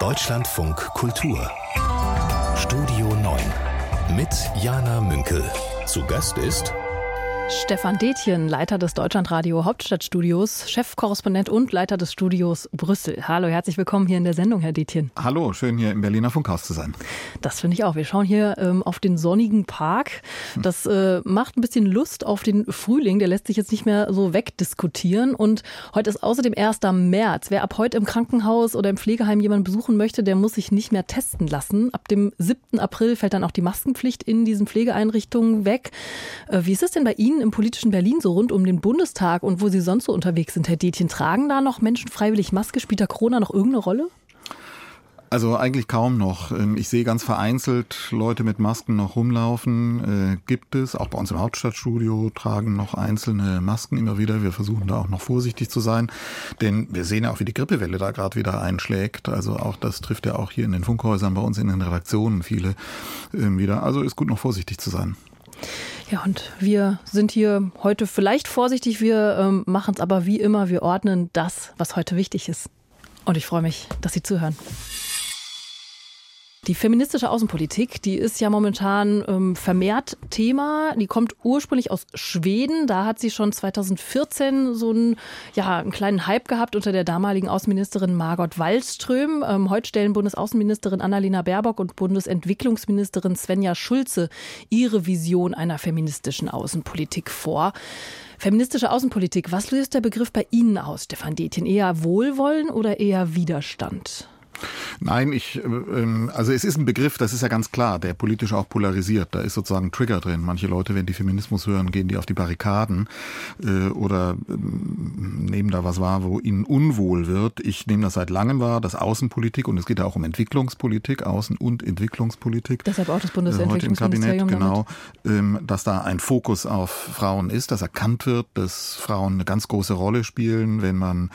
Deutschlandfunk Kultur Studio 9 mit Jana Münkel. Zu Gast ist Stefan Detjen, Leiter des Deutschlandradio Hauptstadtstudios, Chefkorrespondent und Leiter des Studios Brüssel. Hallo, herzlich willkommen hier in der Sendung, Herr Detjen. Hallo, schön hier im Berliner Funkhaus zu sein. Das finde ich auch. Wir schauen hier ähm, auf den sonnigen Park. Das äh, macht ein bisschen Lust auf den Frühling. Der lässt sich jetzt nicht mehr so wegdiskutieren. Und heute ist außerdem 1. März. Wer ab heute im Krankenhaus oder im Pflegeheim jemanden besuchen möchte, der muss sich nicht mehr testen lassen. Ab dem 7. April fällt dann auch die Maskenpflicht in diesen Pflegeeinrichtungen weg. Äh, wie ist es denn bei Ihnen im politischen Berlin so rund um den Bundestag und wo Sie sonst so unterwegs sind, Herr Detjen? Tragen da noch Menschen freiwillig Maske? Spielt da Corona noch irgendeine Rolle? Also eigentlich kaum noch. Ähm, ich sehe ganz vereinzelt Leute mit Masken noch rumlaufen. Äh, gibt es. Auch bei uns im Hauptstadtstudio tragen noch einzelne Masken immer wieder. Wir versuchen da auch noch vorsichtig zu sein. Denn wir sehen ja auch, wie die Grippewelle da gerade wieder einschlägt. Also auch das trifft ja auch hier in den Funkhäusern bei uns in den Redaktionen viele ähm, wieder. Also ist gut noch vorsichtig zu sein. Ja, und wir sind hier heute vielleicht vorsichtig, wir ähm, machen es aber wie immer, wir ordnen das, was heute wichtig ist. Und ich freue mich, dass Sie zuhören. Die feministische Außenpolitik, die ist ja momentan ähm, vermehrt Thema. Die kommt ursprünglich aus Schweden. Da hat sie schon 2014 so einen, ja, einen kleinen Hype gehabt unter der damaligen Außenministerin Margot Wallström. Ähm, heute stellen Bundesaußenministerin Annalena Baerbock und Bundesentwicklungsministerin Svenja Schulze ihre Vision einer feministischen Außenpolitik vor. Feministische Außenpolitik, was löst der Begriff bei Ihnen aus, Stefan Detjen? Eher Wohlwollen oder eher Widerstand? Nein, ich, äh, ähm, also es ist ein Begriff, das ist ja ganz klar, der politisch auch polarisiert. Da ist sozusagen ein Trigger drin. Manche Leute, wenn die Feminismus hören, gehen die auf die Barrikaden äh, oder ähm, nehmen da was wahr, wo ihnen unwohl wird. Ich nehme das seit langem wahr, das Außenpolitik und es geht ja auch um Entwicklungspolitik, Außen- und Entwicklungspolitik. Deshalb auch das Bundesentwicklungsministerium. Äh, heute im Kabinett, genau, ähm, dass da ein Fokus auf Frauen ist, dass erkannt wird, dass Frauen eine ganz große Rolle spielen, wenn man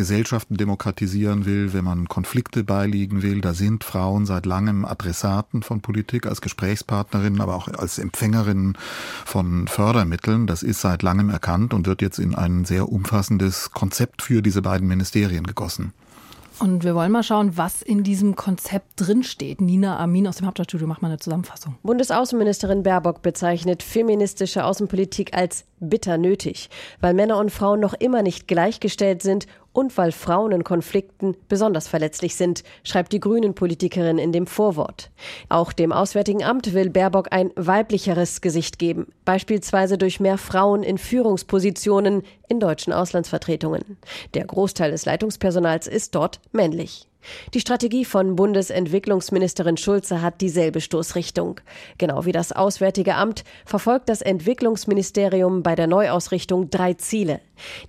Gesellschaften demokratisieren will, wenn man Konflikte beiliegen will. Da sind Frauen seit langem Adressaten von Politik als Gesprächspartnerinnen, aber auch als Empfängerinnen von Fördermitteln. Das ist seit langem erkannt und wird jetzt in ein sehr umfassendes Konzept für diese beiden Ministerien gegossen. Und wir wollen mal schauen, was in diesem Konzept drinsteht. Nina Amin aus dem Hauptstadtstudio macht mal eine Zusammenfassung. Bundesaußenministerin Baerbock bezeichnet feministische Außenpolitik als bitter nötig, weil Männer und Frauen noch immer nicht gleichgestellt sind und weil Frauen in Konflikten besonders verletzlich sind, schreibt die Grünen-Politikerin in dem Vorwort. Auch dem Auswärtigen Amt will Baerbock ein weiblicheres Gesicht geben, beispielsweise durch mehr Frauen in Führungspositionen in deutschen Auslandsvertretungen. Der Großteil des Leitungspersonals ist dort männlich. Die Strategie von Bundesentwicklungsministerin Schulze hat dieselbe Stoßrichtung. Genau wie das Auswärtige Amt verfolgt das Entwicklungsministerium bei der Neuausrichtung drei Ziele.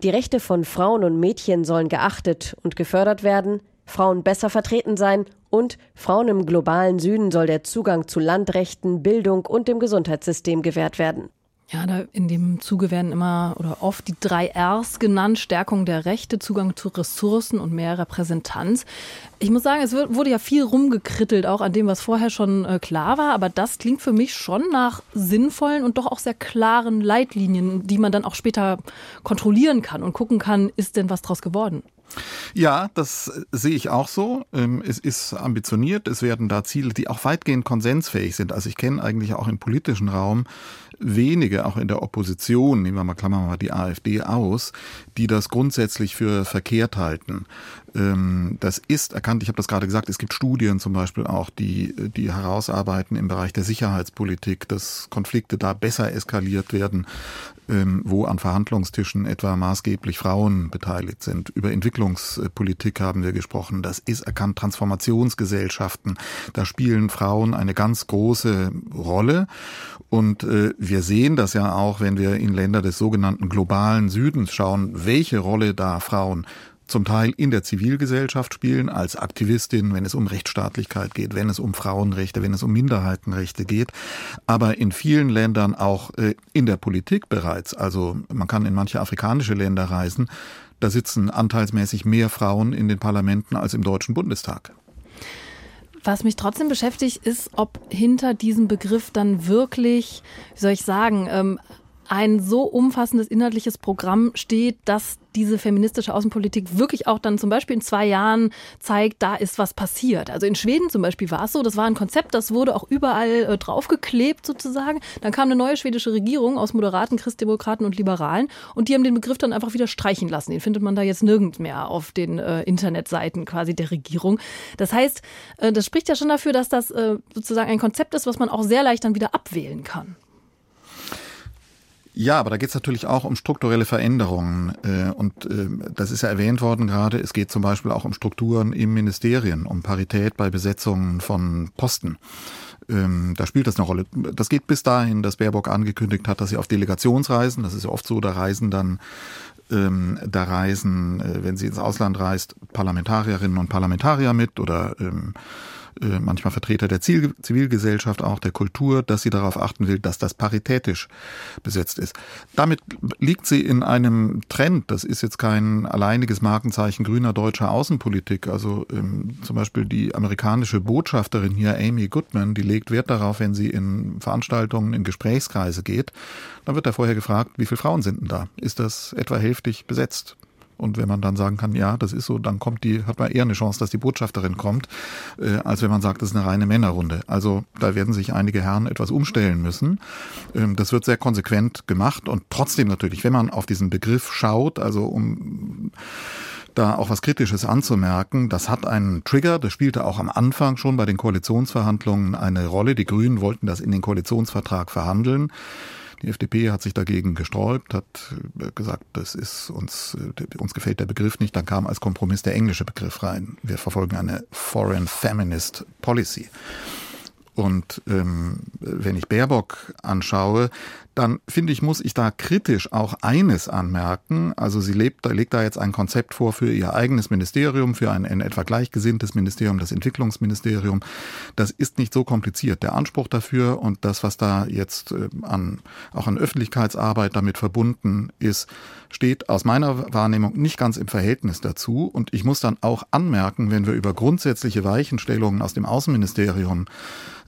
Die Rechte von Frauen und Mädchen sollen geachtet und gefördert werden, Frauen besser vertreten sein und Frauen im globalen Süden soll der Zugang zu Landrechten, Bildung und dem Gesundheitssystem gewährt werden. Ja, da in dem Zuge werden immer oder oft die drei Rs genannt: Stärkung der Rechte, Zugang zu Ressourcen und mehr Repräsentanz. Ich muss sagen, es wurde ja viel rumgekrittelt, auch an dem, was vorher schon äh, klar war. Aber das klingt für mich schon nach sinnvollen und doch auch sehr klaren Leitlinien, die man dann auch später kontrollieren kann und gucken kann, ist denn was draus geworden? Ja, das sehe ich auch so. Ähm, es ist ambitioniert. Es werden da Ziele, die auch weitgehend konsensfähig sind. Also ich kenne eigentlich auch im politischen Raum wenige, auch in der Opposition, nehmen wir mal, klammern wir mal die AfD aus, die das grundsätzlich für verkehrt halten. Ähm, das ist erkannt, ich habe das gerade gesagt, es gibt Studien zum Beispiel auch, die, die herausarbeiten im Bereich der Sicherheitspolitik, dass Konflikte da besser eskaliert werden, ähm, wo an Verhandlungstischen etwa maßgeblich Frauen beteiligt sind. Über Entwicklungspolitik haben wir gesprochen. Das ist erkannt. Transformationsgesellschaften, da spielen Frauen eine ganz große Rolle. Und äh, wir sehen das ja auch, wenn wir in Länder des sogenannten globalen Südens schauen, welche Rolle da Frauen zum Teil in der Zivilgesellschaft spielen, als Aktivistin, wenn es um Rechtsstaatlichkeit geht, wenn es um Frauenrechte, wenn es um Minderheitenrechte geht, aber in vielen Ländern auch äh, in der Politik bereits. Also man kann in manche afrikanische Länder reisen, da sitzen anteilsmäßig mehr Frauen in den Parlamenten als im Deutschen Bundestag. Was mich trotzdem beschäftigt, ist, ob hinter diesem Begriff dann wirklich, wie soll ich sagen, ähm, ein so umfassendes inhaltliches Programm steht, dass diese feministische Außenpolitik wirklich auch dann zum Beispiel in zwei Jahren zeigt, da ist was passiert. Also in Schweden zum Beispiel war es so, das war ein Konzept, das wurde auch überall äh, draufgeklebt sozusagen. Dann kam eine neue schwedische Regierung aus Moderaten, Christdemokraten und Liberalen und die haben den Begriff dann einfach wieder streichen lassen. Den findet man da jetzt nirgends mehr auf den äh, Internetseiten quasi der Regierung. Das heißt, äh, das spricht ja schon dafür, dass das äh, sozusagen ein Konzept ist, was man auch sehr leicht dann wieder abwählen kann. Ja, aber da geht es natürlich auch um strukturelle Veränderungen. Äh, und äh, das ist ja erwähnt worden gerade. Es geht zum Beispiel auch um Strukturen im Ministerien, um Parität bei Besetzungen von Posten. Ähm, da spielt das eine Rolle. Das geht bis dahin, dass Baerbock angekündigt hat, dass sie auf Delegationsreisen, das ist ja oft so, da reisen dann ähm, da reisen, äh, wenn sie ins Ausland reist, Parlamentarierinnen und Parlamentarier mit oder ähm, äh, manchmal Vertreter der Zivilgesellschaft, auch der Kultur, dass sie darauf achten will, dass das paritätisch besetzt ist. Damit liegt sie in einem Trend. Das ist jetzt kein alleiniges Markenzeichen grüner deutscher Außenpolitik. Also ähm, zum Beispiel die amerikanische Botschafterin hier, Amy Goodman, die legt Wert darauf, wenn sie in Veranstaltungen, in Gesprächskreise geht, dann wird da vorher gefragt, wie viele Frauen sind denn da? Ist das etwa hälftig besetzt? Und wenn man dann sagen kann, ja, das ist so, dann kommt die, hat man eher eine Chance, dass die Botschafterin kommt, äh, als wenn man sagt, das ist eine reine Männerrunde. Also da werden sich einige Herren etwas umstellen müssen. Ähm, das wird sehr konsequent gemacht und trotzdem natürlich, wenn man auf diesen Begriff schaut, also um da auch was Kritisches anzumerken. Das hat einen Trigger, das spielte auch am Anfang schon bei den Koalitionsverhandlungen eine Rolle. Die Grünen wollten das in den Koalitionsvertrag verhandeln. Die FDP hat sich dagegen gesträubt, hat äh, gesagt, das ist uns, äh, uns gefällt der Begriff nicht. Dann kam als Kompromiss der englische Begriff rein. Wir verfolgen eine Foreign Feminist Policy. Und ähm, wenn ich Baerbock anschaue, dann finde ich, muss ich da kritisch auch eines anmerken. Also sie lebt, legt da jetzt ein Konzept vor für ihr eigenes Ministerium, für ein, ein etwa gleichgesinntes Ministerium, das Entwicklungsministerium. Das ist nicht so kompliziert. Der Anspruch dafür und das, was da jetzt äh, an, auch an Öffentlichkeitsarbeit damit verbunden ist, steht aus meiner Wahrnehmung nicht ganz im Verhältnis dazu. Und ich muss dann auch anmerken, wenn wir über grundsätzliche Weichenstellungen aus dem Außenministerium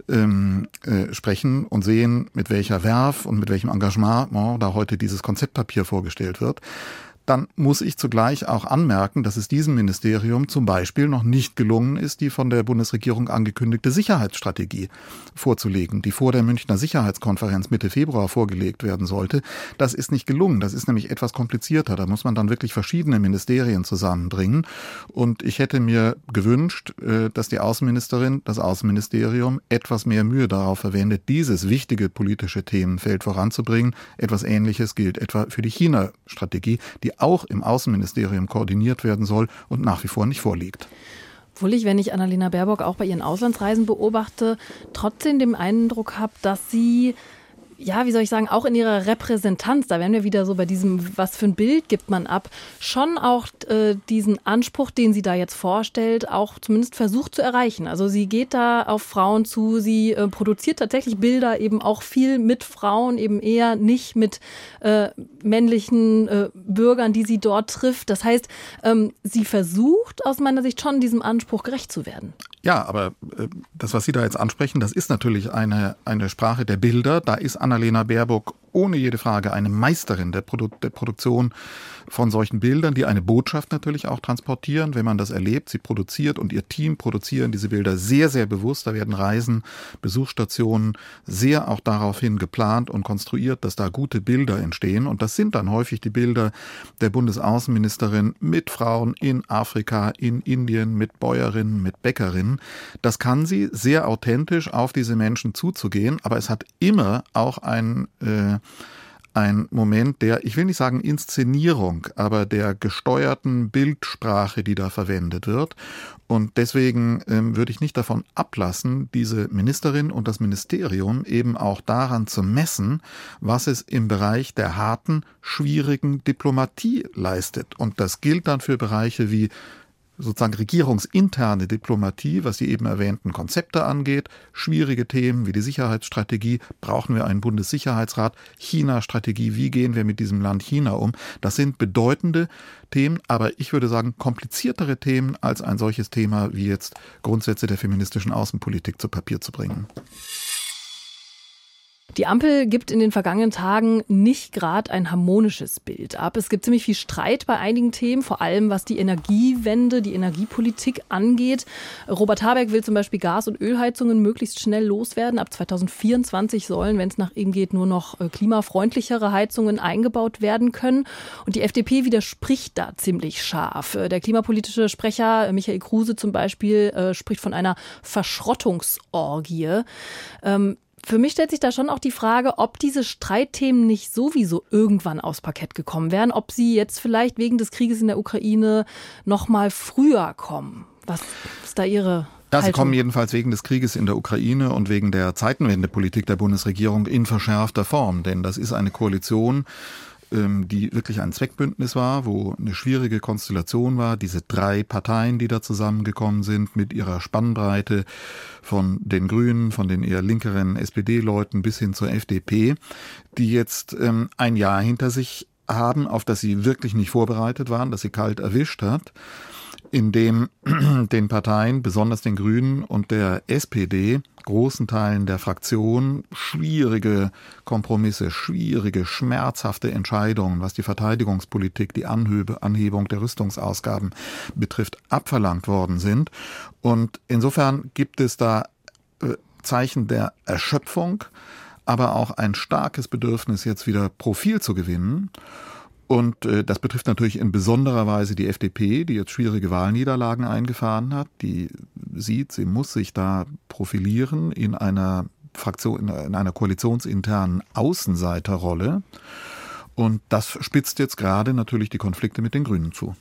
ähm, äh, sprechen und sehen, mit welcher Werf und mit welchem Engagement da heute dieses Konzeptpapier vorgestellt wird, dann muss ich zugleich auch anmerken, dass es diesem Ministerium zum Beispiel noch nicht gelungen ist, die von der Bundesregierung angekündigte Sicherheitsstrategie vorzulegen, die vor der Münchner Sicherheitskonferenz Mitte Februar vorgelegt werden sollte. Das ist nicht gelungen. Das ist nämlich etwas komplizierter. Da muss man dann wirklich verschiedene Ministerien zusammenbringen. Und ich hätte mir gewünscht, äh, dass die Außenministerin, das Außenministerium etwas mehr Mühe darauf verwendet, dieses wichtige politische Themenfeld voranzubringen. Etwas Ähnliches gilt etwa für die China-Strategie, die auch im Außenministerium koordiniert werden soll und nach wie vor nicht vorliegt. Obwohl ich, wenn ich Annalena Baerbock auch bei ihren Auslandsreisen beobachte, trotzdem den Eindruck habe, dass sie ja, wie soll ich sagen, auch in ihrer Repräsentanz, da wären wir wieder so bei diesem, was für ein Bild gibt man ab, schon auch äh, diesen Anspruch, den sie da jetzt vorstellt, auch zumindest versucht zu erreichen. Also sie geht da auf Frauen zu, sie äh, produziert tatsächlich Bilder eben auch viel mit Frauen, eben eher nicht mit äh, männlichen äh, Bürgern, die sie dort trifft. Das heißt, ähm, sie versucht aus meiner Sicht schon diesem Anspruch gerecht zu werden. Ja, aber äh, das, was Sie da jetzt ansprechen, das ist natürlich eine, eine Sprache der Bilder. Da ist Annalena Baerbock ohne jede Frage eine Meisterin der, Produ der Produktion von solchen Bildern, die eine Botschaft natürlich auch transportieren, wenn man das erlebt. Sie produziert und ihr Team produzieren diese Bilder sehr, sehr bewusst. Da werden Reisen, Besuchsstationen sehr auch daraufhin geplant und konstruiert, dass da gute Bilder entstehen. Und das sind dann häufig die Bilder der Bundesaußenministerin mit Frauen in Afrika, in Indien, mit Bäuerinnen, mit Bäckerinnen. Das kann sie sehr authentisch auf diese Menschen zuzugehen, aber es hat immer auch ein äh, ein Moment der, ich will nicht sagen Inszenierung, aber der gesteuerten Bildsprache, die da verwendet wird. Und deswegen ähm, würde ich nicht davon ablassen, diese Ministerin und das Ministerium eben auch daran zu messen, was es im Bereich der harten, schwierigen Diplomatie leistet. Und das gilt dann für Bereiche wie sozusagen regierungsinterne Diplomatie, was die eben erwähnten Konzepte angeht, schwierige Themen wie die Sicherheitsstrategie, brauchen wir einen Bundessicherheitsrat, China-Strategie, wie gehen wir mit diesem Land China um, das sind bedeutende Themen, aber ich würde sagen kompliziertere Themen als ein solches Thema wie jetzt Grundsätze der feministischen Außenpolitik zu Papier zu bringen. Die Ampel gibt in den vergangenen Tagen nicht gerade ein harmonisches Bild ab. Es gibt ziemlich viel Streit bei einigen Themen, vor allem was die Energiewende, die Energiepolitik angeht. Robert Habeck will zum Beispiel Gas- und Ölheizungen möglichst schnell loswerden. Ab 2024 sollen, wenn es nach ihm geht, nur noch äh, klimafreundlichere Heizungen eingebaut werden können. Und die FDP widerspricht da ziemlich scharf. Äh, der klimapolitische Sprecher äh, Michael Kruse zum Beispiel spricht von einer Verschrottungsorgie. Ähm, für mich stellt sich da schon auch die Frage, ob diese Streitthemen nicht sowieso irgendwann aufs Parkett gekommen wären, ob sie jetzt vielleicht wegen des Krieges in der Ukraine noch mal früher kommen. Was ist da Ihre ja, sie kommen jedenfalls wegen des Krieges in der Ukraine und wegen der Zeitenwendepolitik der Bundesregierung in verschärfter Form. Denn das ist eine Koalition, ähm, die wirklich ein Zweckbündnis war, wo eine schwierige Konstellation war. Diese drei Parteien, die da zusammengekommen sind, mit ihrer Spannbreite von den Grünen, von den eher linkeren SPD-Leuten bis hin zur FDP, die jetzt ähm, ein Jahr hinter sich haben, auf das sie wirklich nicht vorbereitet waren, das sie kalt erwischt hat in dem den Parteien, besonders den Grünen und der SPD, großen Teilen der Fraktion schwierige Kompromisse, schwierige, schmerzhafte Entscheidungen, was die Verteidigungspolitik, die Anhebe, Anhebung der Rüstungsausgaben betrifft, abverlangt worden sind. Und insofern gibt es da äh, Zeichen der Erschöpfung, aber auch ein starkes Bedürfnis, jetzt wieder Profil zu gewinnen. Und äh, das betrifft natürlich in besonderer Weise die FDP, die jetzt schwierige Wahlniederlagen eingefahren hat. Die sieht, sie muss sich da profilieren in einer Fraktion, in einer koalitionsinternen Außenseiterrolle. Und das spitzt jetzt gerade natürlich die Konflikte mit den Grünen zu.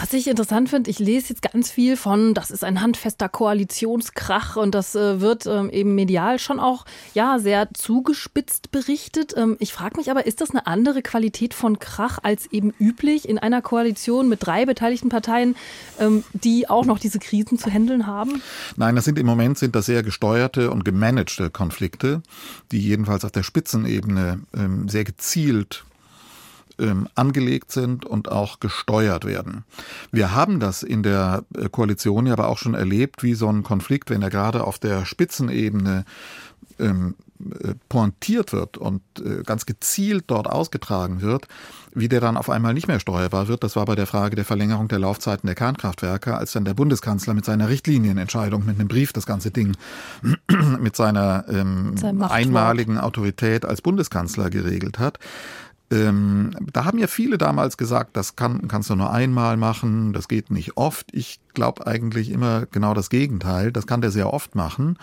Was ich interessant finde, ich lese jetzt ganz viel von, das ist ein handfester Koalitionskrach und das äh, wird ähm, eben medial schon auch ja sehr zugespitzt berichtet. Ähm, ich frage mich aber, ist das eine andere Qualität von Krach als eben üblich in einer Koalition mit drei beteiligten Parteien, ähm, die auch noch diese Krisen zu handeln haben? Nein, das sind im Moment sind das sehr gesteuerte und gemanagte Konflikte, die jedenfalls auf der Spitzenebene ähm, sehr gezielt ähm, angelegt sind und auch gesteuert werden. Wir haben das in der äh, Koalition ja aber auch schon erlebt, wie so ein Konflikt, wenn er gerade auf der Spitzenebene ähm, äh, pointiert wird und äh, ganz gezielt dort ausgetragen wird, wie der dann auf einmal nicht mehr steuerbar wird. Das war bei der Frage der Verlängerung der Laufzeiten der Kernkraftwerke, als dann der Bundeskanzler mit seiner Richtlinienentscheidung, mit einem Brief das ganze Ding mit seiner ähm, einmaligen Autorität als Bundeskanzler geregelt hat. Ähm, da haben ja viele damals gesagt, das kann, kannst du nur einmal machen, das geht nicht oft. Ich glaube eigentlich immer genau das Gegenteil. Das kann der sehr oft machen.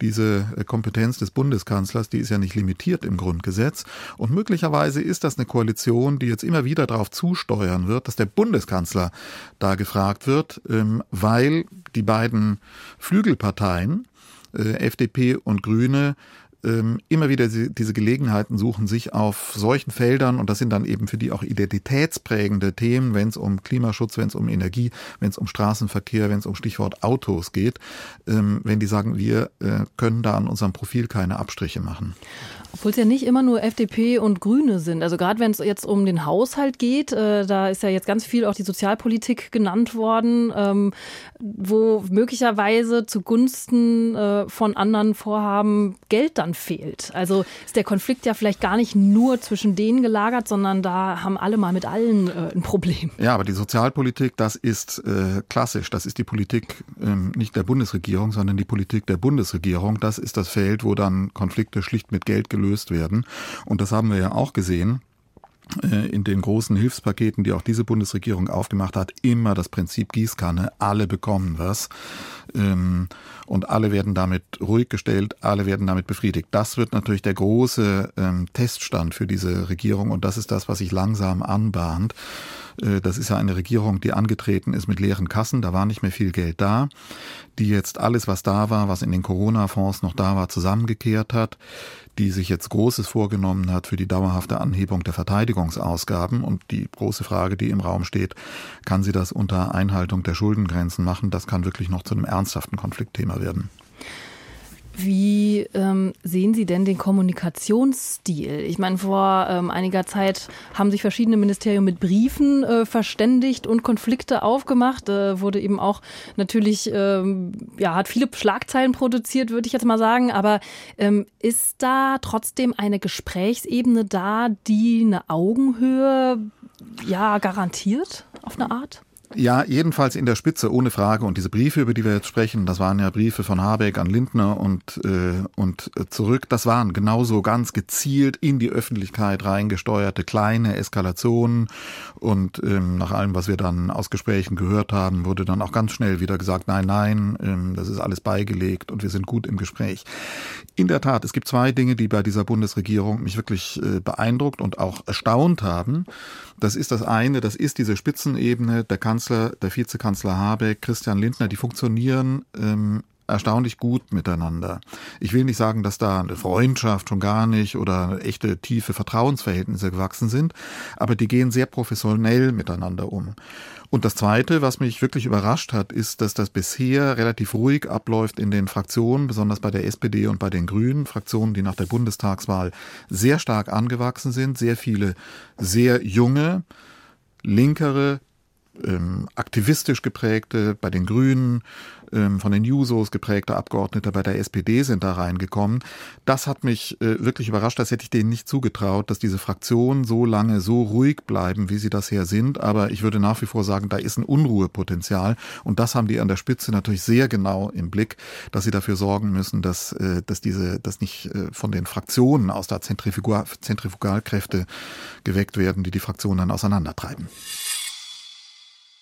Diese äh, Kompetenz des Bundeskanzlers, die ist ja nicht limitiert im Grundgesetz. Und möglicherweise ist das eine Koalition, die jetzt immer wieder darauf zusteuern wird, dass der Bundeskanzler da gefragt wird, ähm, weil die beiden Flügelparteien, äh, FDP und Grüne, ähm, immer wieder diese Gelegenheiten suchen, sich auf solchen Feldern, und das sind dann eben für die auch identitätsprägende Themen, wenn es um Klimaschutz, wenn es um Energie, wenn es um Straßenverkehr, wenn es um Stichwort Autos geht, ähm, wenn die sagen, wir äh, können da an unserem Profil keine Abstriche machen. Obwohl es ja nicht immer nur FDP und Grüne sind. Also gerade wenn es jetzt um den Haushalt geht, äh, da ist ja jetzt ganz viel auch die Sozialpolitik genannt worden, ähm, wo möglicherweise zugunsten äh, von anderen Vorhaben Geld dann fehlt. Also ist der Konflikt ja vielleicht gar nicht nur zwischen denen gelagert, sondern da haben alle mal mit allen äh, ein Problem. Ja, aber die Sozialpolitik, das ist äh, klassisch. Das ist die Politik ähm, nicht der Bundesregierung, sondern die Politik der Bundesregierung. Das ist das Feld, wo dann Konflikte schlicht mit Geld gelöst gelöst werden. Und das haben wir ja auch gesehen äh, in den großen Hilfspaketen, die auch diese Bundesregierung aufgemacht hat, immer das Prinzip Gießkanne. Alle bekommen was. Ähm, und alle werden damit ruhig gestellt, alle werden damit befriedigt. Das wird natürlich der große ähm, Teststand für diese Regierung und das ist das, was sich langsam anbahnt. Äh, das ist ja eine Regierung, die angetreten ist mit leeren Kassen, da war nicht mehr viel Geld da, die jetzt alles, was da war, was in den Corona-Fonds noch da war, zusammengekehrt hat, die sich jetzt Großes vorgenommen hat für die dauerhafte Anhebung der Verteidigungsausgaben. Und die große Frage, die im Raum steht, kann sie das unter Einhaltung der Schuldengrenzen machen? Das kann wirklich noch zu einem ernsthaften Konfliktthema werden. Wie ähm, sehen Sie denn den Kommunikationsstil? Ich meine, vor ähm, einiger Zeit haben sich verschiedene Ministerien mit Briefen äh, verständigt und Konflikte aufgemacht. Äh, wurde eben auch natürlich, ähm, ja, hat viele Schlagzeilen produziert, würde ich jetzt mal sagen. Aber ähm, ist da trotzdem eine Gesprächsebene da, die eine Augenhöhe ja garantiert auf eine Art? Ja, jedenfalls in der Spitze, ohne Frage. Und diese Briefe, über die wir jetzt sprechen, das waren ja Briefe von Habeck an Lindner und, äh, und zurück. Das waren genauso ganz gezielt in die Öffentlichkeit reingesteuerte kleine Eskalationen. Und ähm, nach allem, was wir dann aus Gesprächen gehört haben, wurde dann auch ganz schnell wieder gesagt, nein, nein, ähm, das ist alles beigelegt und wir sind gut im Gespräch. In der Tat, es gibt zwei Dinge, die bei dieser Bundesregierung mich wirklich äh, beeindruckt und auch erstaunt haben. Das ist das eine, das ist diese Spitzenebene, der Kanzler, der Vizekanzler Habeck, Christian Lindner, die funktionieren ähm, erstaunlich gut miteinander. Ich will nicht sagen, dass da eine Freundschaft schon gar nicht oder echte tiefe Vertrauensverhältnisse gewachsen sind, aber die gehen sehr professionell miteinander um. Und das Zweite, was mich wirklich überrascht hat, ist, dass das bisher relativ ruhig abläuft in den Fraktionen, besonders bei der SPD und bei den Grünen, Fraktionen, die nach der Bundestagswahl sehr stark angewachsen sind, sehr viele sehr junge, linkere, ähm, aktivistisch geprägte, bei den Grünen, ähm, von den Jusos geprägte Abgeordnete bei der SPD sind da reingekommen. Das hat mich äh, wirklich überrascht, das hätte ich denen nicht zugetraut, dass diese Fraktionen so lange so ruhig bleiben, wie sie das her sind. Aber ich würde nach wie vor sagen, da ist ein Unruhepotenzial. Und das haben die an der Spitze natürlich sehr genau im Blick, dass sie dafür sorgen müssen, dass, äh, dass diese, dass nicht äh, von den Fraktionen aus der Zentrifugal, Zentrifugalkräfte geweckt werden, die die Fraktionen dann auseinandertreiben.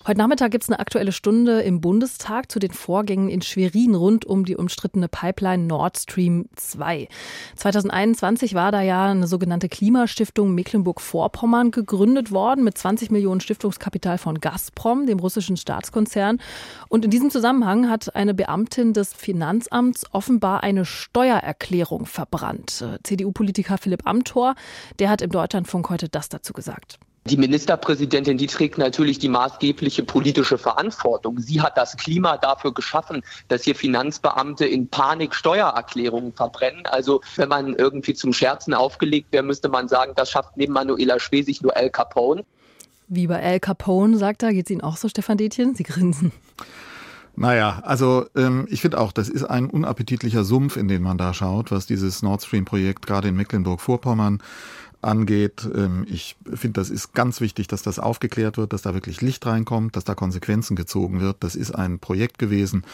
Heute Nachmittag gibt es eine aktuelle Stunde im Bundestag zu den Vorgängen in Schwerin rund um die umstrittene Pipeline Nord Stream 2. 2021 war da ja eine sogenannte Klimastiftung Mecklenburg-Vorpommern gegründet worden mit 20 Millionen Stiftungskapital von Gazprom, dem russischen Staatskonzern. Und in diesem Zusammenhang hat eine Beamtin des Finanzamts offenbar eine Steuererklärung verbrannt. CDU-Politiker Philipp Amthor, der hat im Deutschlandfunk heute das dazu gesagt. Die Ministerpräsidentin, die trägt natürlich die maßgebliche politische Verantwortung. Sie hat das Klima dafür geschaffen, dass hier Finanzbeamte in Panik Steuererklärungen verbrennen. Also wenn man irgendwie zum Scherzen aufgelegt wäre, müsste man sagen, das schafft neben Manuela Schwesig nur El Capone. Wie bei El Capone, sagt er, geht es Ihnen auch so, Stefan Detjen? Sie grinsen. Naja, also ähm, ich finde auch, das ist ein unappetitlicher Sumpf, in den man da schaut, was dieses Nord Stream-Projekt gerade in Mecklenburg-Vorpommern angeht. Ähm, ich finde, das ist ganz wichtig, dass das aufgeklärt wird, dass da wirklich Licht reinkommt, dass da Konsequenzen gezogen wird. Das ist ein Projekt gewesen,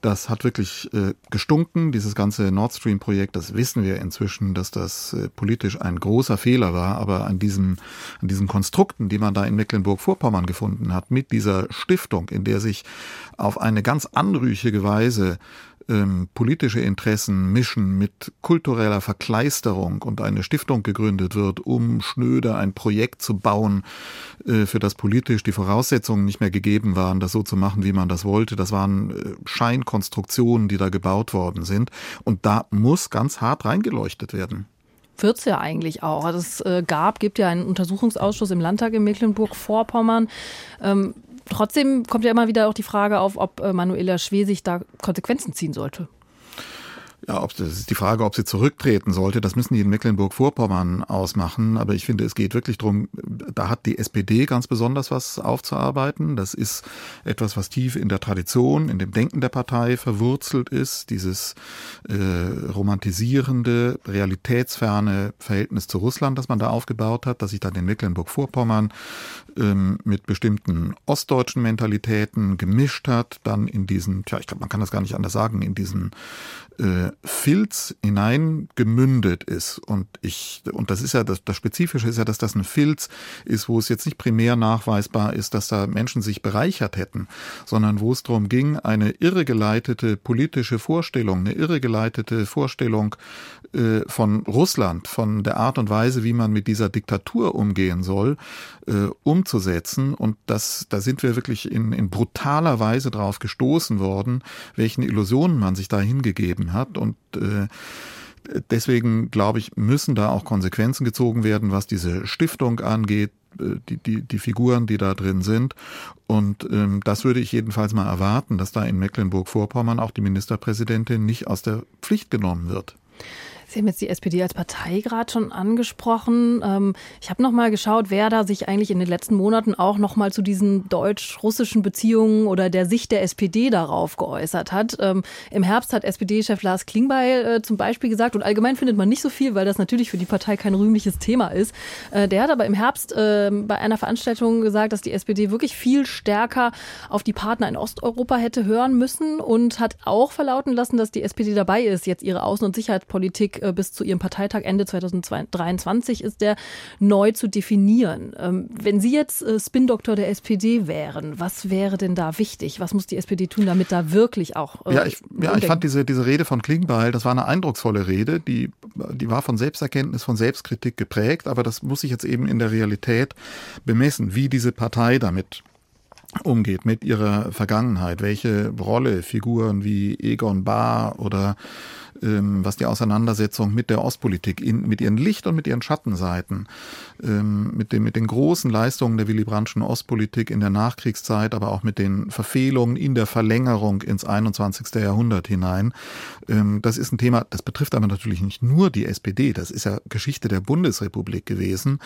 das hat wirklich äh, gestunken, dieses ganze Nord Stream Projekt. Das wissen wir inzwischen, dass das äh, politisch ein großer Fehler war. Aber an diesen, an diesen Konstrukten, die man da in Mecklenburg-Vorpommern gefunden hat, mit dieser Stiftung, in der sich auf eine ganz anrüchige Weise ähm, politische Interessen mischen mit kultureller Verkleisterung und eine Stiftung gegründet wird, um schnöder ein Projekt zu bauen, äh, für das politisch die Voraussetzungen nicht mehr gegeben waren, das so zu machen, wie man das wollte. Das waren äh, Scheinkonstruktionen, die da gebaut worden sind. Und da muss ganz hart reingeleuchtet werden wird es ja eigentlich auch. Also es äh, gab, gibt ja einen Untersuchungsausschuss im Landtag in Mecklenburg-Vorpommern. Ähm, Trotzdem kommt ja immer wieder auch die Frage auf, ob äh, Manuela Schwesig da Konsequenzen ziehen sollte. Ja, ob, das ist die Frage, ob sie zurücktreten sollte. Das müssen die in Mecklenburg-Vorpommern ausmachen. Aber ich finde, es geht wirklich darum, da hat die SPD ganz besonders was aufzuarbeiten. Das ist etwas, was tief in der Tradition, in dem Denken der Partei verwurzelt ist. Dieses äh, romantisierende, realitätsferne Verhältnis zu Russland, das man da aufgebaut hat, das sich dann in Mecklenburg-Vorpommern ähm, mit bestimmten ostdeutschen Mentalitäten gemischt hat, dann in diesen, tja, ich glaube, man kann das gar nicht anders sagen, in diesen äh, Filz hineingemündet ist und ich und das ist ja das, das Spezifische ist ja, dass das ein Filz ist, wo es jetzt nicht primär nachweisbar ist, dass da Menschen sich bereichert hätten, sondern wo es darum ging, eine irregeleitete politische Vorstellung, eine irregeleitete Vorstellung äh, von Russland, von der Art und Weise, wie man mit dieser Diktatur umgehen soll, äh, umzusetzen und das da sind wir wirklich in, in brutaler Weise drauf gestoßen worden, welchen Illusionen man sich da hingegeben hat. Und äh, Deswegen glaube ich, müssen da auch Konsequenzen gezogen werden, was diese Stiftung angeht, äh, die, die, die Figuren, die da drin sind. Und ähm, das würde ich jedenfalls mal erwarten, dass da in Mecklenburg-Vorpommern auch die Ministerpräsidentin nicht aus der Pflicht genommen wird. Sie haben jetzt die SPD als Partei gerade schon angesprochen. Ähm, ich habe noch mal geschaut, wer da sich eigentlich in den letzten Monaten auch noch mal zu diesen deutsch-russischen Beziehungen oder der Sicht der SPD darauf geäußert hat. Ähm, Im Herbst hat SPD-Chef Lars Klingbeil äh, zum Beispiel gesagt, und allgemein findet man nicht so viel, weil das natürlich für die Partei kein rühmliches Thema ist. Äh, der hat aber im Herbst ähm, bei einer Veranstaltung gesagt, dass die SPD wirklich viel stärker auf die Partner in Osteuropa hätte hören müssen und hat auch verlauten lassen, dass die SPD dabei ist, jetzt ihre Außen- und Sicherheitspolitik äh, bis zu ihrem Parteitag Ende 2023 ist der neu zu definieren. Ähm, wenn Sie jetzt äh, Spin-Doktor der SPD wären, was wäre denn da wichtig? Was muss die SPD tun, damit da wirklich auch. Äh, ja, ich, ja, ich fand diese, diese Rede von Klingbeil, das war eine eindrucksvolle Rede, die, die war von Selbsterkenntnis, von Selbstkritik geprägt, aber das muss sich jetzt eben in der Realität bemessen, wie diese Partei damit umgeht mit ihrer Vergangenheit, welche Rolle Figuren wie Egon Bahr oder ähm, was die Auseinandersetzung mit der Ostpolitik, in, mit ihren Licht- und mit ihren Schattenseiten, ähm, mit, den, mit den großen Leistungen der Willy Brandtschen Ostpolitik in der Nachkriegszeit, aber auch mit den Verfehlungen in der Verlängerung ins 21. Jahrhundert hinein. Ähm, das ist ein Thema, das betrifft aber natürlich nicht nur die SPD, das ist ja Geschichte der Bundesrepublik gewesen.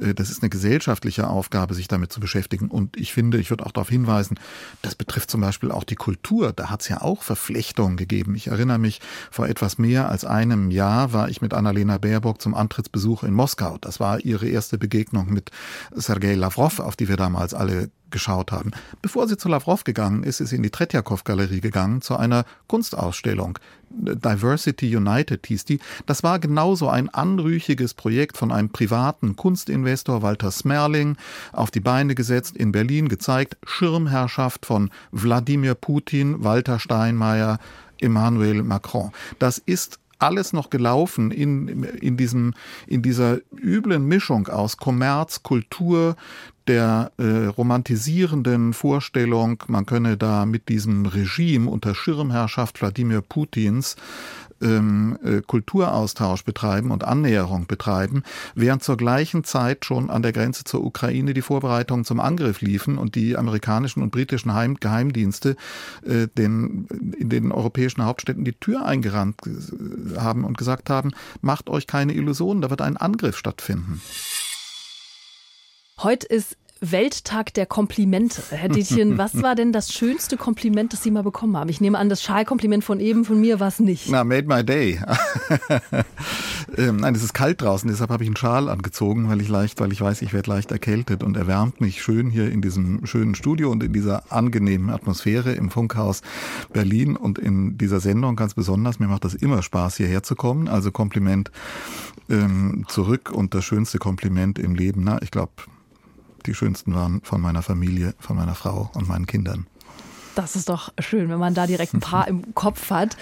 Äh, das ist eine gesellschaftliche Aufgabe, sich damit zu beschäftigen. Und ich finde, ich würde auch darauf hinweisen, das betrifft zum Beispiel auch die Kultur. Da hat es ja auch Verflechtungen gegeben. Ich erinnere mich vor etwa etwas mehr als einem Jahr war ich mit Annalena Baerbock zum Antrittsbesuch in Moskau. Das war ihre erste Begegnung mit Sergei Lavrov, auf die wir damals alle geschaut haben. Bevor sie zu Lavrov gegangen ist, ist sie in die Tretjakow-Galerie gegangen zu einer Kunstausstellung. Diversity United hieß die. Das war genauso ein anrüchiges Projekt von einem privaten Kunstinvestor Walter Smerling auf die Beine gesetzt, in Berlin gezeigt. Schirmherrschaft von Wladimir Putin, Walter Steinmeier, Emmanuel Macron. Das ist alles noch gelaufen in, in, diesem, in dieser üblen Mischung aus Kommerz, Kultur, der äh, romantisierenden Vorstellung, man könne da mit diesem Regime unter Schirmherrschaft Wladimir Putins ähm, äh, Kulturaustausch betreiben und Annäherung betreiben, während zur gleichen Zeit schon an der Grenze zur Ukraine die Vorbereitungen zum Angriff liefen und die amerikanischen und britischen Heim Geheimdienste äh, den, in den europäischen Hauptstädten die Tür eingerannt äh, haben und gesagt haben, macht euch keine Illusionen, da wird ein Angriff stattfinden. Heute ist Welttag der Komplimente. Herr Dietchen, was war denn das schönste Kompliment, das Sie mal bekommen haben? Ich nehme an, das Schalkompliment von eben von mir war es nicht. Na, made my day. ähm, nein, es ist kalt draußen, deshalb habe ich einen Schal angezogen, weil ich leicht, weil ich weiß, ich werde leicht erkältet und erwärmt mich schön hier in diesem schönen Studio und in dieser angenehmen Atmosphäre im Funkhaus Berlin und in dieser Sendung ganz besonders. Mir macht das immer Spaß, hierher zu kommen. Also Kompliment ähm, zurück und das schönste Kompliment im Leben. Na, ich glaube, die schönsten waren von meiner Familie, von meiner Frau und meinen Kindern. Das ist doch schön, wenn man da direkt ein paar im Kopf hat.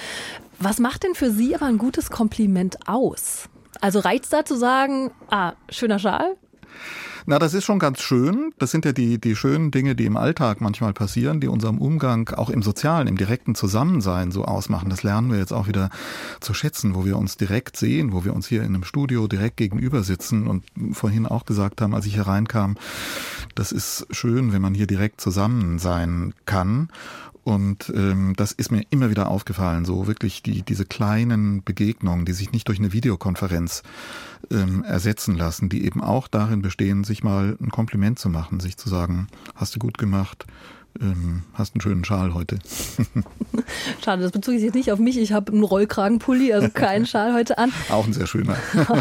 Was macht denn für Sie aber ein gutes Kompliment aus? Also reizt da zu sagen, ah, schöner Schal, na, das ist schon ganz schön. Das sind ja die, die schönen Dinge, die im Alltag manchmal passieren, die unserem Umgang auch im sozialen, im direkten Zusammensein so ausmachen. Das lernen wir jetzt auch wieder zu schätzen, wo wir uns direkt sehen, wo wir uns hier in einem Studio direkt gegenüber sitzen und vorhin auch gesagt haben, als ich hereinkam, das ist schön, wenn man hier direkt zusammen sein kann. Und ähm, das ist mir immer wieder aufgefallen, so wirklich die, diese kleinen Begegnungen, die sich nicht durch eine Videokonferenz ähm, ersetzen lassen, die eben auch darin bestehen, sich mal ein Kompliment zu machen, sich zu sagen, hast du gut gemacht, ähm, hast einen schönen Schal heute. Schade, das bezog sich jetzt nicht auf mich. Ich habe einen Rollkragenpulli, also keinen Schal heute an. Auch ein sehr schöner.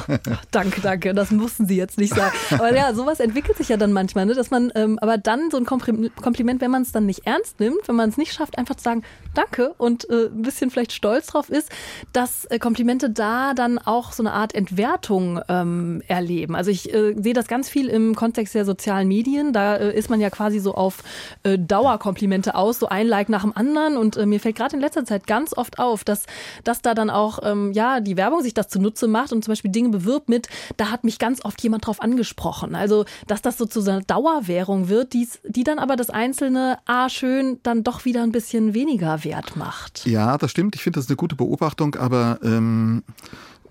danke, danke. Das mussten Sie jetzt nicht sagen. Aber ja, sowas entwickelt sich ja dann manchmal, ne? dass man ähm, aber dann so ein Kompliment, wenn man es dann nicht ernst nimmt, wenn man es nicht schafft, einfach zu sagen, danke und äh, ein bisschen vielleicht stolz drauf ist, dass äh, Komplimente da dann auch so eine Art Entwertung ähm, erleben. Also ich äh, sehe das ganz viel im Kontext der sozialen Medien. Da äh, ist man ja quasi so auf äh, Dauerkomplimente aus, so ein Like nach dem anderen. Und äh, mir fällt gerade in letzter Zeit ganz oft auf, dass, dass da dann auch ähm, ja die Werbung sich das zunutze macht und zum Beispiel Dinge bewirbt mit, da hat mich ganz oft jemand drauf angesprochen. Also, dass das so zu einer Dauerwährung wird, die's, die dann aber das einzelne, ah, schön, dann doch wieder ein bisschen weniger wert macht. Ja, das stimmt. Ich finde das eine gute Beobachtung, aber ähm,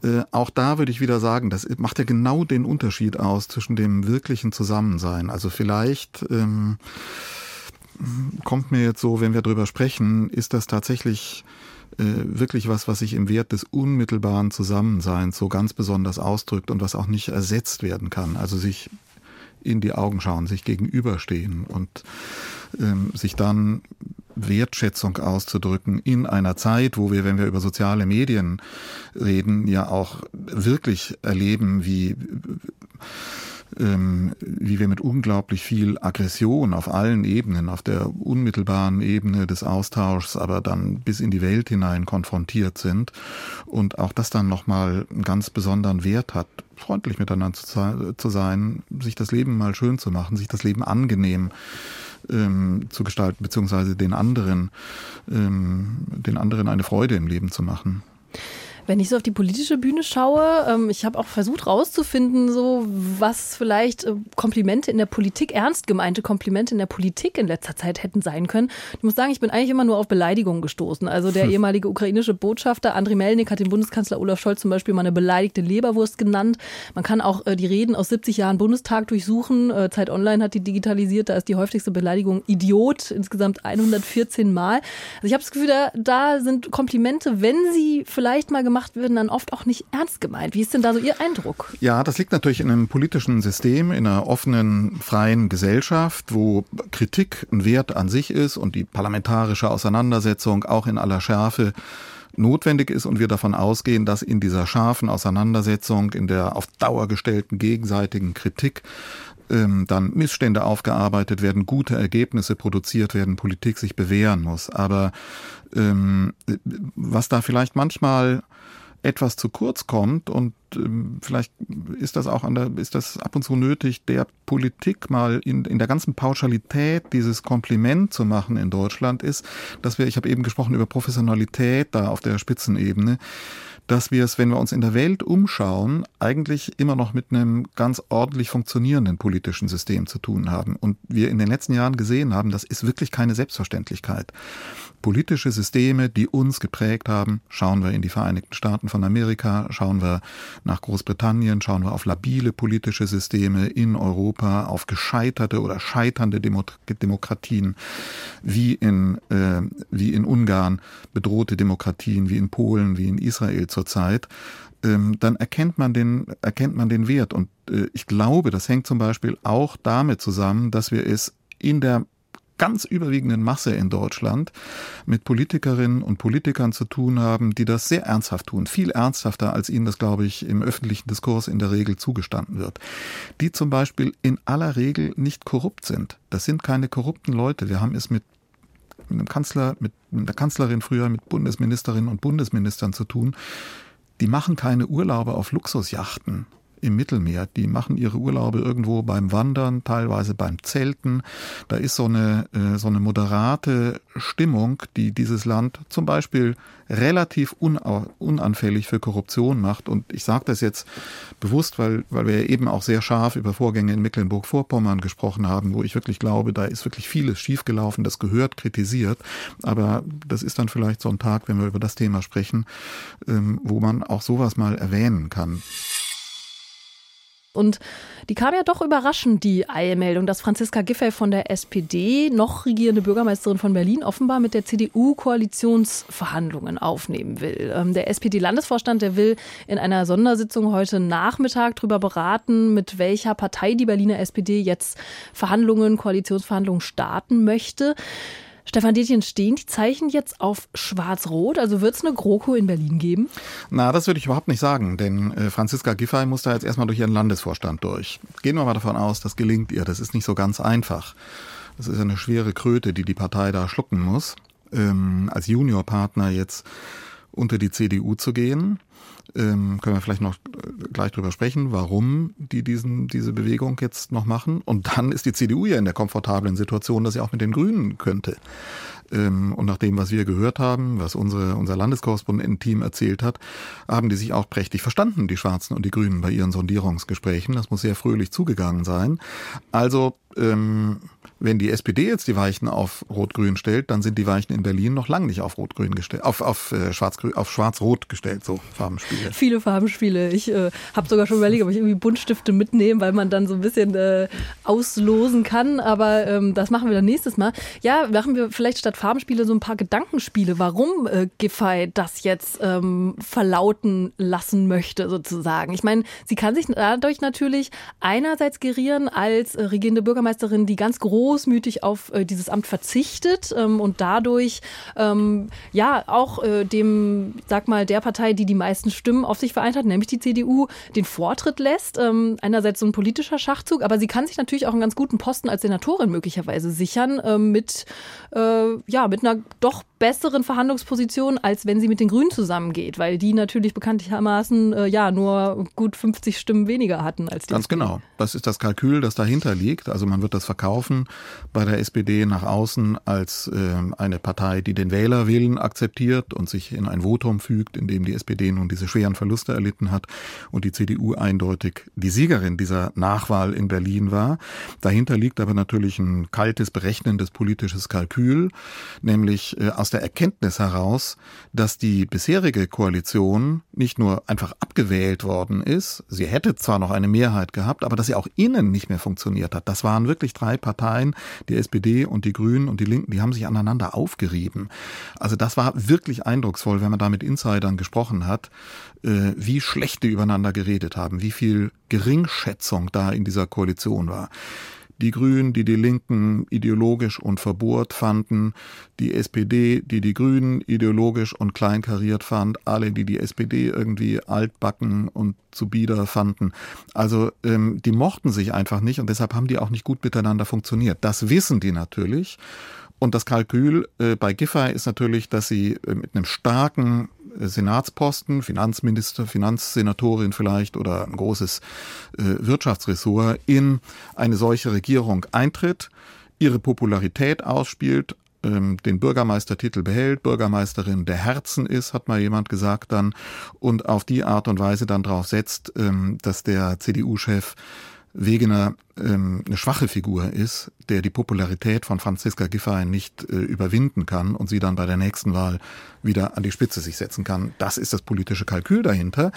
äh, auch da würde ich wieder sagen, das macht ja genau den Unterschied aus zwischen dem wirklichen Zusammensein. Also vielleicht ähm, kommt mir jetzt so, wenn wir drüber sprechen, ist das tatsächlich äh, wirklich was, was sich im Wert des unmittelbaren Zusammenseins so ganz besonders ausdrückt und was auch nicht ersetzt werden kann. Also sich in die Augen schauen, sich gegenüberstehen und ähm, sich dann Wertschätzung auszudrücken in einer Zeit, wo wir, wenn wir über soziale Medien reden, ja auch wirklich erleben, wie ähm, wie wir mit unglaublich viel Aggression auf allen Ebenen, auf der unmittelbaren Ebene des Austauschs, aber dann bis in die Welt hinein konfrontiert sind und auch das dann nochmal einen ganz besonderen Wert hat, freundlich miteinander zu sein, sich das Leben mal schön zu machen, sich das Leben angenehm ähm, zu gestalten, beziehungsweise den anderen, ähm, den anderen eine Freude im Leben zu machen. Wenn ich so auf die politische Bühne schaue, ähm, ich habe auch versucht rauszufinden, so was vielleicht äh, Komplimente in der Politik, ernst gemeinte Komplimente in der Politik in letzter Zeit hätten sein können. Ich muss sagen, ich bin eigentlich immer nur auf Beleidigungen gestoßen. Also der hm. ehemalige ukrainische Botschafter Andriy Melnik hat den Bundeskanzler Olaf Scholz zum Beispiel mal eine beleidigte Leberwurst genannt. Man kann auch äh, die Reden aus 70 Jahren Bundestag durchsuchen. Äh, Zeit Online hat die digitalisiert. Da ist die häufigste Beleidigung Idiot, insgesamt 114 Mal. Also ich habe das Gefühl, da, da sind Komplimente, wenn sie vielleicht mal gemacht gemacht werden, dann oft auch nicht ernst gemeint. Wie ist denn da so Ihr Eindruck? Ja, das liegt natürlich in einem politischen System, in einer offenen, freien Gesellschaft, wo Kritik ein Wert an sich ist und die parlamentarische Auseinandersetzung auch in aller Schärfe notwendig ist und wir davon ausgehen, dass in dieser scharfen Auseinandersetzung, in der auf Dauer gestellten gegenseitigen Kritik ähm, dann Missstände aufgearbeitet werden, gute Ergebnisse produziert werden, Politik sich bewähren muss. Aber ähm, was da vielleicht manchmal etwas zu kurz kommt und ähm, vielleicht ist das auch an der, ist das ab und zu nötig, der Politik mal in, in der ganzen Pauschalität dieses Kompliment zu machen in Deutschland ist, dass wir, ich habe eben gesprochen über Professionalität da auf der Spitzenebene, dass wir es, wenn wir uns in der Welt umschauen, eigentlich immer noch mit einem ganz ordentlich funktionierenden politischen System zu tun haben. Und wir in den letzten Jahren gesehen haben, das ist wirklich keine Selbstverständlichkeit politische Systeme, die uns geprägt haben. Schauen wir in die Vereinigten Staaten von Amerika, schauen wir nach Großbritannien, schauen wir auf labile politische Systeme in Europa, auf gescheiterte oder scheiternde Demokratien wie in, äh, wie in Ungarn, bedrohte Demokratien wie in Polen, wie in Israel zurzeit ähm, dann erkennt man den, erkennt man den Wert. Und äh, ich glaube, das hängt zum Beispiel auch damit zusammen, dass wir es in der ganz überwiegenden Masse in Deutschland mit Politikerinnen und Politikern zu tun haben, die das sehr ernsthaft tun, viel ernsthafter, als ihnen das, glaube ich, im öffentlichen Diskurs in der Regel zugestanden wird. Die zum Beispiel in aller Regel nicht korrupt sind. Das sind keine korrupten Leute. Wir haben es mit einem Kanzler, mit der Kanzlerin früher, mit Bundesministerinnen und Bundesministern zu tun. Die machen keine Urlaube auf Luxusjachten im Mittelmeer. Die machen ihre Urlaube irgendwo beim Wandern, teilweise beim Zelten. Da ist so eine, äh, so eine moderate Stimmung, die dieses Land zum Beispiel relativ unanfällig für Korruption macht. Und ich sage das jetzt bewusst, weil, weil wir eben auch sehr scharf über Vorgänge in Mecklenburg-Vorpommern gesprochen haben, wo ich wirklich glaube, da ist wirklich vieles schiefgelaufen, das gehört kritisiert. Aber das ist dann vielleicht so ein Tag, wenn wir über das Thema sprechen, ähm, wo man auch sowas mal erwähnen kann. Und die kam ja doch überraschend, die Eilmeldung, dass Franziska Giffey von der SPD, noch regierende Bürgermeisterin von Berlin, offenbar mit der CDU Koalitionsverhandlungen aufnehmen will. Ähm, der SPD-Landesvorstand, der will in einer Sondersitzung heute Nachmittag darüber beraten, mit welcher Partei die Berliner SPD jetzt Verhandlungen, Koalitionsverhandlungen starten möchte. Stefan Detjen, stehen die Zeichen jetzt auf Schwarz-Rot? Also wird es eine GroKo in Berlin geben? Na, das würde ich überhaupt nicht sagen, denn äh, Franziska Giffey muss da jetzt erstmal durch ihren Landesvorstand durch. Gehen wir mal davon aus, das gelingt ihr. Das ist nicht so ganz einfach. Das ist eine schwere Kröte, die die Partei da schlucken muss, ähm, als Juniorpartner jetzt unter die CDU zu gehen ähm, können wir vielleicht noch äh, gleich drüber sprechen, warum die diesen, diese Bewegung jetzt noch machen. Und dann ist die CDU ja in der komfortablen Situation, dass sie auch mit den Grünen könnte. Ähm, und nach dem, was wir gehört haben, was unsere, unser Landeskorrespondententeam erzählt hat, haben die sich auch prächtig verstanden, die Schwarzen und die Grünen bei ihren Sondierungsgesprächen. Das muss sehr fröhlich zugegangen sein. Also ähm, Wenn die SPD jetzt die Weichen auf Rot-Grün stellt, dann sind die Weichen in Berlin noch lang nicht auf Rot-Grün gestellt, auf, auf äh, Schwarz-Grün, auf Schwarz-Rot gestellt, so Farbenspiele. Viele Farbenspiele. Ich äh, habe sogar schon überlegt, ob ich irgendwie Buntstifte mitnehme, weil man dann so ein bisschen äh, auslosen kann. Aber ähm, das machen wir dann nächstes Mal. Ja, machen wir vielleicht statt Farbenspiele so ein paar Gedankenspiele, warum äh, Giffey das jetzt ähm, verlauten lassen möchte, sozusagen. Ich meine, sie kann sich dadurch natürlich einerseits gerieren als äh, regierende Bürgermeisterin, die ganz groß großmütig auf äh, dieses Amt verzichtet ähm, und dadurch ähm, ja auch äh, dem, sag mal, der Partei, die die meisten Stimmen auf sich vereint hat, nämlich die CDU, den Vortritt lässt. Ähm, einerseits so ein politischer Schachzug, aber sie kann sich natürlich auch einen ganz guten Posten als Senatorin möglicherweise sichern ähm, mit, äh, ja, mit einer doch besseren Verhandlungsposition, als wenn sie mit den Grünen zusammengeht, weil die natürlich bekanntlichermaßen äh, ja nur gut 50 Stimmen weniger hatten als die. Ganz genau. Das ist das Kalkül, das dahinter liegt. Also man wird das verkaufen bei der SPD nach außen als äh, eine Partei, die den Wählerwillen akzeptiert und sich in ein Votum fügt, in dem die SPD nun diese schweren Verluste erlitten hat und die CDU eindeutig die Siegerin dieser Nachwahl in Berlin war. Dahinter liegt aber natürlich ein kaltes, berechnendes politisches Kalkül, nämlich äh, aus der Erkenntnis heraus, dass die bisherige Koalition nicht nur einfach abgewählt worden ist, sie hätte zwar noch eine Mehrheit gehabt, aber dass sie auch innen nicht mehr funktioniert hat. Das waren wirklich drei Parteien, die SPD und die Grünen und die Linken, die haben sich aneinander aufgerieben. Also das war wirklich eindrucksvoll, wenn man da mit Insidern gesprochen hat, äh, wie schlecht die übereinander geredet haben, wie viel Geringschätzung da in dieser Koalition war die Grünen, die die Linken ideologisch und verbohrt fanden, die SPD, die die Grünen ideologisch und kleinkariert fand, alle, die die SPD irgendwie altbacken und zu bieder fanden. Also ähm, die mochten sich einfach nicht und deshalb haben die auch nicht gut miteinander funktioniert. Das wissen die natürlich. Und das Kalkül äh, bei Giffey ist natürlich, dass sie äh, mit einem starken Senatsposten, Finanzminister, Finanzsenatorin vielleicht oder ein großes äh, Wirtschaftsressort in eine solche Regierung eintritt, ihre Popularität ausspielt, ähm, den Bürgermeistertitel behält, Bürgermeisterin der Herzen ist, hat mal jemand gesagt dann, und auf die Art und Weise dann drauf setzt, ähm, dass der CDU-Chef Wegener ähm, eine schwache Figur ist, der die Popularität von Franziska Giffey nicht äh, überwinden kann und sie dann bei der nächsten Wahl wieder an die Spitze sich setzen kann. Das ist das politische Kalkül dahinter.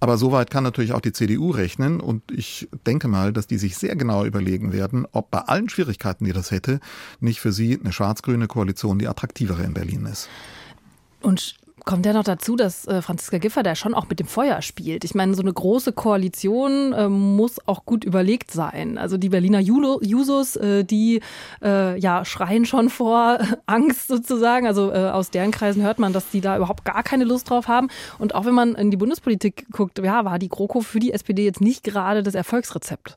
Aber soweit kann natürlich auch die CDU rechnen und ich denke mal, dass die sich sehr genau überlegen werden, ob bei allen Schwierigkeiten, die das hätte, nicht für sie eine schwarz-grüne Koalition die attraktivere in Berlin ist. Und Kommt ja noch dazu, dass äh, Franziska Giffey da schon auch mit dem Feuer spielt. Ich meine, so eine große Koalition äh, muss auch gut überlegt sein. Also die Berliner Jusos, äh, die äh, ja schreien schon vor Angst sozusagen. Also äh, aus deren Kreisen hört man, dass die da überhaupt gar keine Lust drauf haben. Und auch wenn man in die Bundespolitik guckt, ja, war die GroKo für die SPD jetzt nicht gerade das Erfolgsrezept.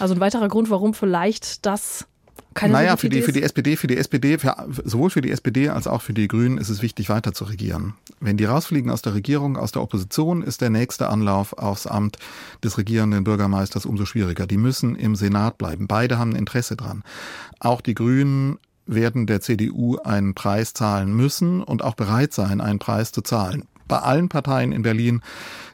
Also ein weiterer Grund, warum vielleicht das keine naja, für die, für die SPD, für die SPD, für, sowohl für die SPD als auch für die Grünen ist es wichtig, weiter zu regieren. Wenn die rausfliegen aus der Regierung, aus der Opposition, ist der nächste Anlauf aufs Amt des regierenden Bürgermeisters umso schwieriger. Die müssen im Senat bleiben. Beide haben ein Interesse dran. Auch die Grünen werden der CDU einen Preis zahlen müssen und auch bereit sein, einen Preis zu zahlen bei allen Parteien in Berlin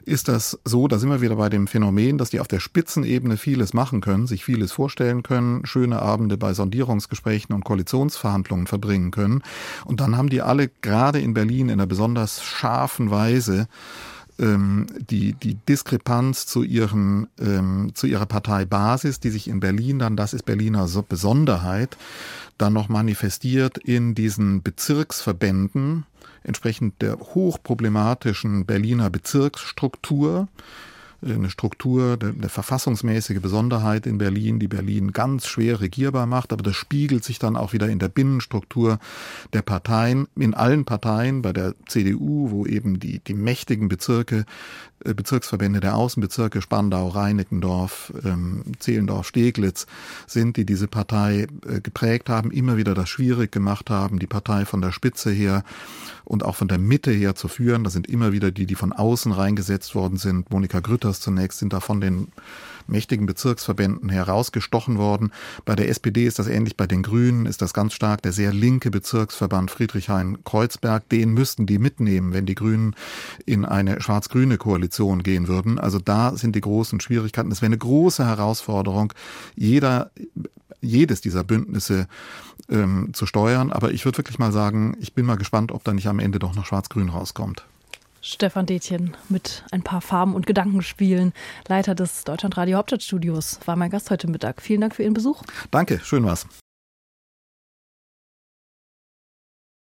ist das so, da sind wir wieder bei dem Phänomen, dass die auf der Spitzenebene vieles machen können, sich vieles vorstellen können, schöne Abende bei Sondierungsgesprächen und Koalitionsverhandlungen verbringen können. Und dann haben die alle gerade in Berlin in einer besonders scharfen Weise ähm, die, die Diskrepanz zu, ihren, ähm, zu ihrer Parteibasis, die sich in Berlin dann, das ist Berliner Besonderheit, dann noch manifestiert in diesen Bezirksverbänden, entsprechend der hochproblematischen Berliner Bezirksstruktur, eine Struktur, eine verfassungsmäßige Besonderheit in Berlin, die Berlin ganz schwer regierbar macht, aber das spiegelt sich dann auch wieder in der Binnenstruktur der Parteien, in allen Parteien, bei der CDU, wo eben die, die mächtigen Bezirke Bezirksverbände der Außenbezirke Spandau, Reinickendorf, ähm, Zehlendorf, Steglitz sind, die diese Partei äh, geprägt haben, immer wieder das schwierig gemacht haben, die Partei von der Spitze her und auch von der Mitte her zu führen. Das sind immer wieder die, die von außen reingesetzt worden sind. Monika Grütters zunächst sind da von den mächtigen Bezirksverbänden herausgestochen worden. Bei der SPD ist das ähnlich, bei den Grünen ist das ganz stark der sehr linke Bezirksverband Friedrichshain-Kreuzberg. Den müssten die mitnehmen, wenn die Grünen in eine schwarz-grüne Koalition gehen würden. Also da sind die großen Schwierigkeiten. Es wäre eine große Herausforderung. Jeder jedes dieser Bündnisse ähm, zu steuern. Aber ich würde wirklich mal sagen, ich bin mal gespannt, ob da nicht am Ende doch noch Schwarz-Grün rauskommt. Stefan Detjen mit ein paar Farben und Gedankenspielen, Leiter des Deutschlandradio Hauptstadtstudios, war mein Gast heute Mittag. Vielen Dank für Ihren Besuch. Danke, schön war's.